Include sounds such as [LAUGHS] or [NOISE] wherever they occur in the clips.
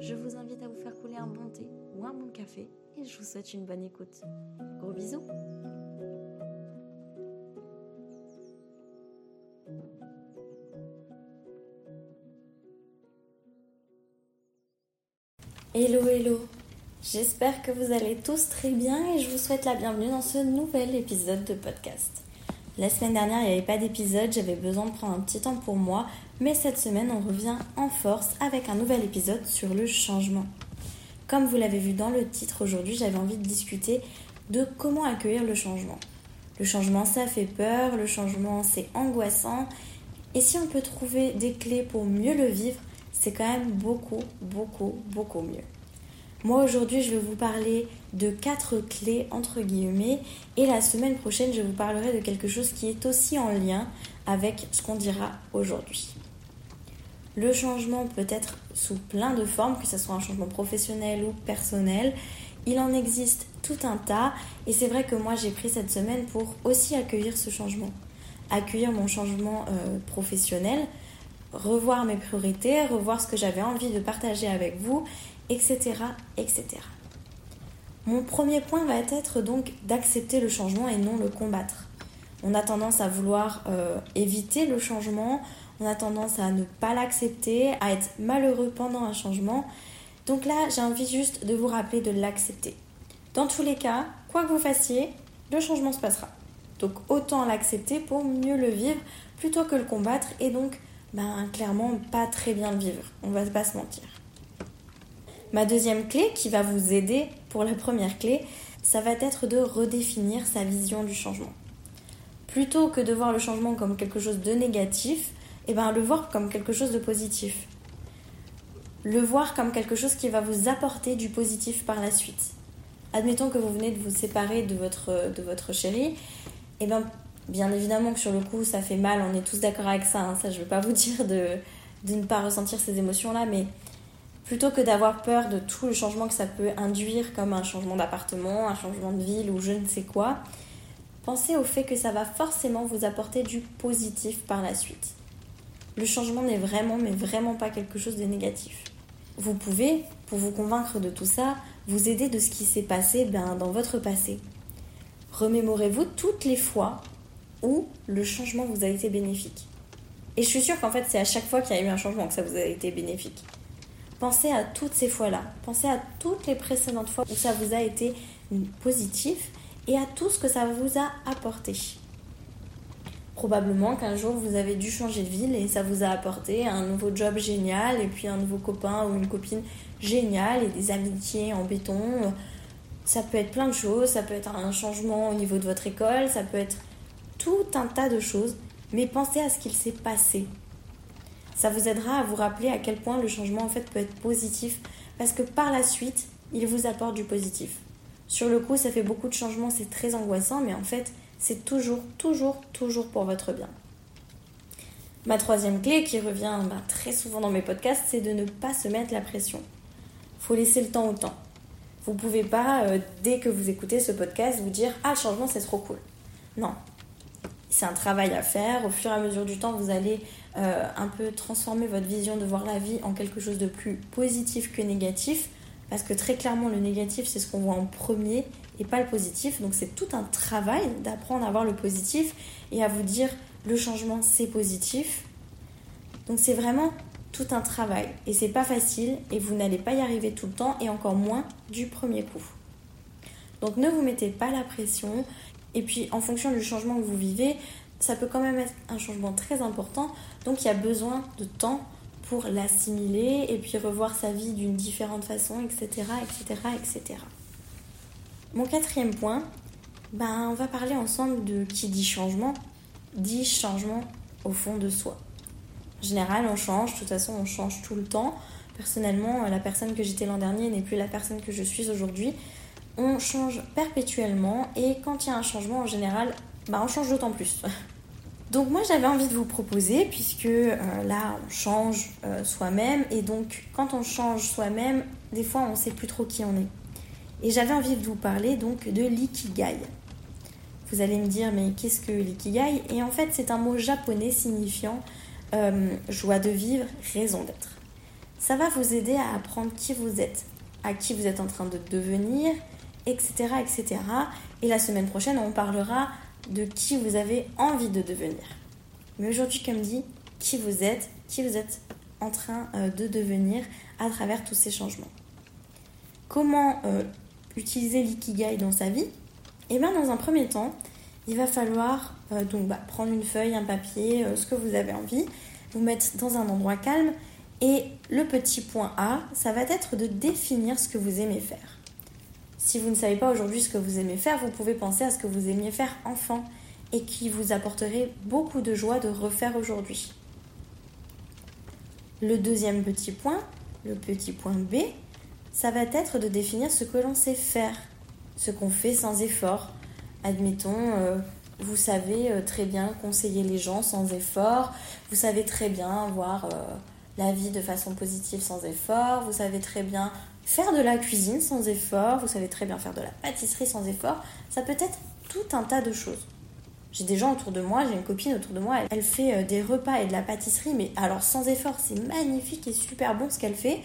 je vous invite à vous faire couler un bon thé ou un bon café et je vous souhaite une bonne écoute. Gros bisous Hello hello J'espère que vous allez tous très bien et je vous souhaite la bienvenue dans ce nouvel épisode de podcast. La semaine dernière, il n'y avait pas d'épisode, j'avais besoin de prendre un petit temps pour moi, mais cette semaine, on revient en force avec un nouvel épisode sur le changement. Comme vous l'avez vu dans le titre aujourd'hui, j'avais envie de discuter de comment accueillir le changement. Le changement, ça fait peur, le changement, c'est angoissant, et si on peut trouver des clés pour mieux le vivre, c'est quand même beaucoup, beaucoup, beaucoup mieux. Moi aujourd'hui je vais vous parler de quatre clés entre guillemets et la semaine prochaine je vous parlerai de quelque chose qui est aussi en lien avec ce qu'on dira aujourd'hui. Le changement peut être sous plein de formes, que ce soit un changement professionnel ou personnel. Il en existe tout un tas et c'est vrai que moi j'ai pris cette semaine pour aussi accueillir ce changement. Accueillir mon changement euh, professionnel, revoir mes priorités, revoir ce que j'avais envie de partager avec vous etc., etc. Mon premier point va être donc d'accepter le changement et non le combattre. On a tendance à vouloir euh, éviter le changement, on a tendance à ne pas l'accepter, à être malheureux pendant un changement. Donc là, j'ai envie juste de vous rappeler de l'accepter. Dans tous les cas, quoi que vous fassiez, le changement se passera. Donc autant l'accepter pour mieux le vivre plutôt que le combattre et donc ben, clairement pas très bien le vivre. On va pas se mentir. Ma deuxième clé qui va vous aider pour la première clé, ça va être de redéfinir sa vision du changement. Plutôt que de voir le changement comme quelque chose de négatif, et eh ben le voir comme quelque chose de positif. Le voir comme quelque chose qui va vous apporter du positif par la suite. Admettons que vous venez de vous séparer de votre, de votre chéri, eh ben bien évidemment que sur le coup ça fait mal, on est tous d'accord avec ça, hein. ça je ne veux pas vous [LAUGHS] dire de, de ne pas ressentir ces émotions-là, mais plutôt que d'avoir peur de tout le changement que ça peut induire, comme un changement d'appartement, un changement de ville ou je ne sais quoi, pensez au fait que ça va forcément vous apporter du positif par la suite. Le changement n'est vraiment, mais vraiment pas quelque chose de négatif. Vous pouvez, pour vous convaincre de tout ça, vous aider de ce qui s'est passé ben, dans votre passé. Remémorez-vous toutes les fois où le changement vous a été bénéfique. Et je suis sûre qu'en fait, c'est à chaque fois qu'il y a eu un changement que ça vous a été bénéfique. Pensez à toutes ces fois-là. Pensez à toutes les précédentes fois où ça vous a été positif et à tout ce que ça vous a apporté. Probablement qu'un jour vous avez dû changer de ville et ça vous a apporté un nouveau job génial et puis un nouveau copain ou une copine géniale et des amitiés en béton. Ça peut être plein de choses, ça peut être un changement au niveau de votre école, ça peut être tout un tas de choses, mais pensez à ce qu'il s'est passé ça vous aidera à vous rappeler à quel point le changement en fait peut être positif parce que par la suite, il vous apporte du positif. Sur le coup, ça fait beaucoup de changements, c'est très angoissant, mais en fait, c'est toujours, toujours, toujours pour votre bien. Ma troisième clé qui revient bah, très souvent dans mes podcasts, c'est de ne pas se mettre la pression. Faut laisser le temps au temps. Vous pouvez pas, euh, dès que vous écoutez ce podcast, vous dire Ah, changement c'est trop cool. Non. C'est un travail à faire. Au fur et à mesure du temps, vous allez euh, un peu transformer votre vision de voir la vie en quelque chose de plus positif que négatif. Parce que très clairement, le négatif, c'est ce qu'on voit en premier et pas le positif. Donc c'est tout un travail d'apprendre à voir le positif et à vous dire le changement, c'est positif. Donc c'est vraiment tout un travail et c'est pas facile et vous n'allez pas y arriver tout le temps et encore moins du premier coup. Donc ne vous mettez pas la pression et puis en fonction du changement que vous vivez, ça peut quand même être un changement très important. Donc il y a besoin de temps pour l'assimiler et puis revoir sa vie d'une différente façon, etc., etc., etc. Mon quatrième point, ben, on va parler ensemble de qui dit changement, dit changement au fond de soi. En général, on change, de toute façon, on change tout le temps. Personnellement, la personne que j'étais l'an dernier n'est plus la personne que je suis aujourd'hui. On change perpétuellement et quand il y a un changement en général, bah on change d'autant plus. [LAUGHS] Donc moi j'avais envie de vous proposer, puisque euh, là on change euh, soi-même, et donc quand on change soi-même, des fois on ne sait plus trop qui on est. Et j'avais envie de vous parler donc de l'ikigai. Vous allez me dire mais qu'est-ce que l'ikigai? Et en fait c'est un mot japonais signifiant euh, joie de vivre, raison d'être. Ça va vous aider à apprendre qui vous êtes, à qui vous êtes en train de devenir, etc. etc. Et la semaine prochaine on parlera de qui vous avez envie de devenir. Mais aujourd'hui, comme dit, qui vous êtes, qui vous êtes en train euh, de devenir à travers tous ces changements. Comment euh, utiliser l'ikigai dans sa vie? Eh bien, dans un premier temps, il va falloir euh, bah, prendre une feuille, un papier, ce que vous avez envie, vous mettre dans un endroit calme. Et le petit point A, ça va être de définir ce que vous aimez faire. Si vous ne savez pas aujourd'hui ce que vous aimez faire, vous pouvez penser à ce que vous aimiez faire enfant et qui vous apporterait beaucoup de joie de refaire aujourd'hui. Le deuxième petit point, le petit point B, ça va être de définir ce que l'on sait faire, ce qu'on fait sans effort. Admettons, euh, vous savez euh, très bien conseiller les gens sans effort, vous savez très bien voir euh, la vie de façon positive sans effort, vous savez très bien Faire de la cuisine sans effort, vous savez très bien faire de la pâtisserie sans effort, ça peut être tout un tas de choses. J'ai des gens autour de moi, j'ai une copine autour de moi, elle fait euh, des repas et de la pâtisserie, mais alors sans effort, c'est magnifique et super bon ce qu'elle fait.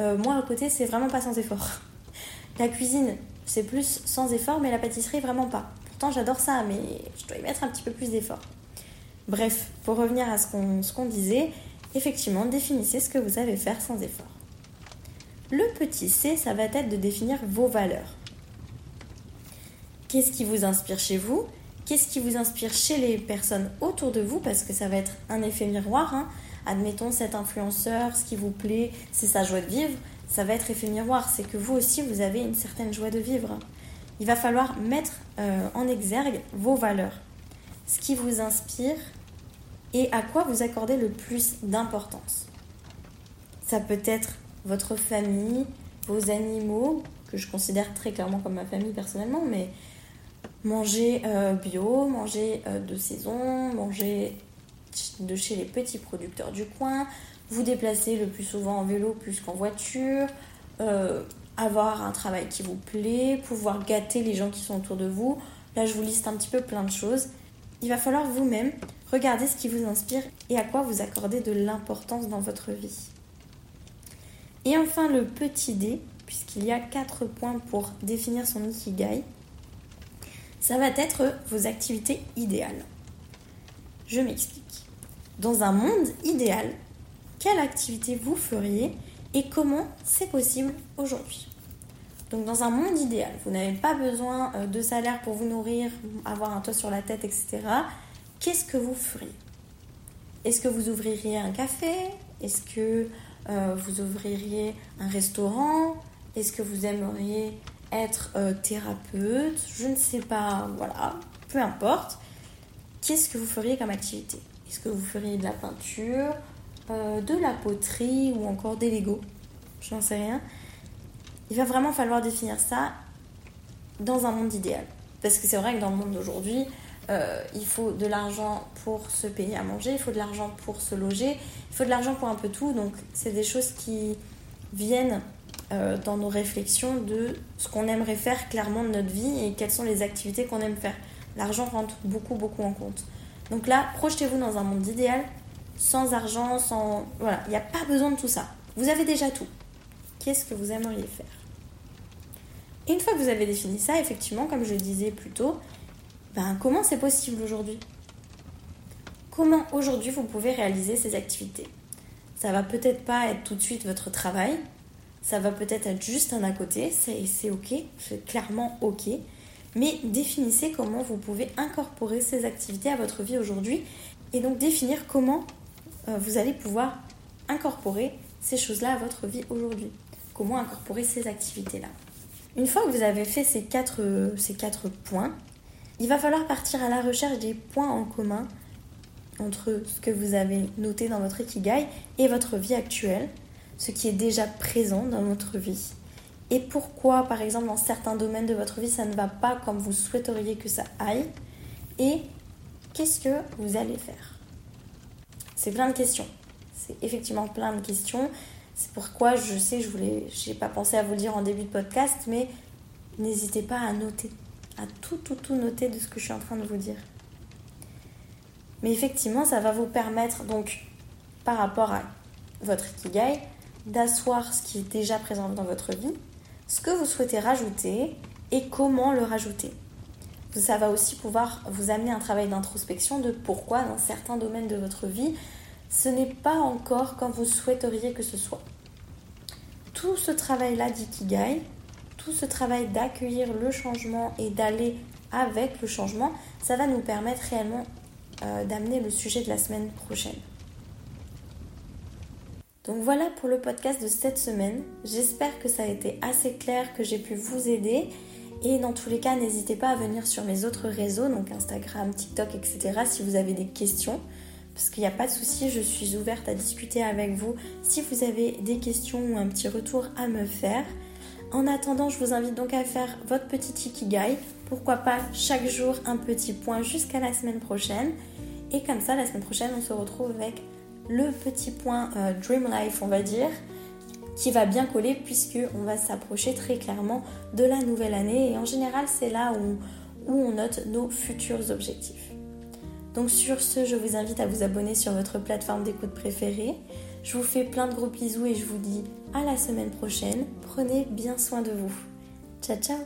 Euh, moi à côté, c'est vraiment pas sans effort. [LAUGHS] La cuisine, c'est plus sans effort, mais la pâtisserie, vraiment pas. Pourtant, j'adore ça, mais je dois y mettre un petit peu plus d'effort. Bref, pour revenir à ce qu'on disait, effectivement, définissez ce que vous savez faire sans effort. Le petit C, ça va être de définir vos valeurs. Qu'est-ce qui vous inspire chez vous? Qu'est-ce qui vous inspire chez les personnes autour de vous? Parce que ça va être un effet miroir. Hein. Admettons cet influenceur, ce qui vous plaît, c'est sa joie de vivre. Ça va être effet miroir. C'est que vous aussi, vous avez une certaine joie de vivre. Il va falloir mettre euh, en exergue vos valeurs. Ce qui vous inspire et à quoi vous accordez le plus d'importance. Ça peut être votre famille, vos animaux, que je considère très clairement comme ma famille personnellement, mais manger euh, bio, manger euh, de saison, manger de chez les petits producteurs du coin, vous déplacer le plus souvent en vélo plus qu'en voiture, euh, avoir un travail qui vous plaît, pouvoir gâter les gens qui sont autour de vous. Là, je vous liste un petit peu plein de choses. Il va falloir vous-même regarder ce qui vous inspire et à quoi vous accordez de l'importance dans votre vie. Et enfin le petit D, puisqu'il y a quatre points pour définir son ikigai, ça va être vos activités idéales. Je m'explique. Dans un monde idéal, quelle activité vous feriez et comment c'est possible aujourd'hui? Donc dans un monde idéal, vous n'avez pas besoin euh, de salaire pour vous nourrir, avoir un toit sur la tête, etc. Qu'est-ce que vous feriez? Est-ce que vous ouvririez un café? Est-ce que euh, vous ouvririez un restaurant Est-ce que vous aimeriez être euh, thérapeute? Je ne sais pas, voilà, peu importe. Qu'est-ce que vous feriez comme activité? Est-ce que vous feriez de la peinture, euh, de la poterie ou encore des Lego? Je n'en sais rien. Il va vraiment falloir définir ça dans un monde idéal. Parce que c'est vrai que dans le monde d'aujourd'hui, euh, il faut de l'argent pour se payer à manger, il faut de l'argent pour se loger, il faut de l'argent pour un peu tout. Donc c'est des choses qui viennent euh, dans nos réflexions de ce qu'on aimerait faire clairement de notre vie et quelles sont les activités qu'on aime faire. L'argent rentre beaucoup beaucoup en compte. Donc là, projetez-vous dans un monde idéal, sans argent, sans... Voilà, il n'y a pas besoin de tout ça. Vous avez déjà tout. Qu'est-ce que vous aimeriez faire? Une fois que vous avez défini ça, effectivement, comme je le disais plus tôt, ben, comment c'est possible aujourd'hui? Comment aujourd'hui vous pouvez réaliser ces activités? Ça va peut-être pas être tout de suite votre travail, ça va peut-être être juste un à côté, c'est ok, c'est clairement ok, mais définissez comment vous pouvez incorporer ces activités à votre vie aujourd'hui et donc définir comment euh, vous allez pouvoir incorporer ces choses-là à votre vie aujourd'hui. Comment incorporer ces activités-là? Une fois que vous avez fait ces quatre, ces quatre points, il va falloir partir à la recherche des points en commun entre ce que vous avez noté dans votre ikigai et votre vie actuelle. ce qui est déjà présent dans votre vie et pourquoi, par exemple, dans certains domaines de votre vie, ça ne va pas comme vous souhaiteriez que ça aille et qu'est-ce que vous allez faire? C'est plein de questions. C'est effectivement plein de questions. C'est pourquoi je sais, je voulais, j'ai pas pensé à vous le dire en début de podcast, mais n'hésitez pas à noter, à tout, tout, tout noter de ce que je suis en train de vous dire. Mais effectivement, ça va vous permettre donc, par rapport à votre ikigai, d'asseoir ce qui est déjà présent dans votre vie, ce que vous souhaitez rajouter et comment le rajouter. Ça va aussi pouvoir vous amener un travail d'introspection de pourquoi dans certains domaines de votre vie, ce n'est pas encore comme vous souhaiteriez que ce soit. Tout ce travail-là d'ikigai, tout ce travail d'accueillir le changement et d'aller avec le changement, ça va nous permettre réellement euh, d'amener le sujet de la semaine prochaine. Donc voilà pour le podcast de cette semaine. J'espère que ça a été assez clair, que j'ai pu vous aider. Et dans tous les cas, n'hésitez pas à venir sur mes autres réseaux, donc Instagram, TikTok, etc. si vous avez des questions. Parce qu'il n'y a pas de souci, je suis ouverte à discuter avec vous si vous avez des questions ou un petit retour à me faire. En attendant, je vous invite donc à faire votre petit ikigai. Pourquoi pas chaque jour un petit point jusqu'à la semaine prochaine. Et comme ça, la semaine prochaine, on se retrouve avec le petit point euh, Dream Life, on va dire, qui va bien coller puisque on va s'approcher très clairement de la nouvelle année et en général c'est là où, où on note nos futurs objectifs. Donc sur ce, je vous invite à vous abonner sur votre plateforme d'écoute préférée. Je vous fais plein de gros bisous et je vous dis à la semaine prochaine. Prenez bien soin de vous. Ciao ciao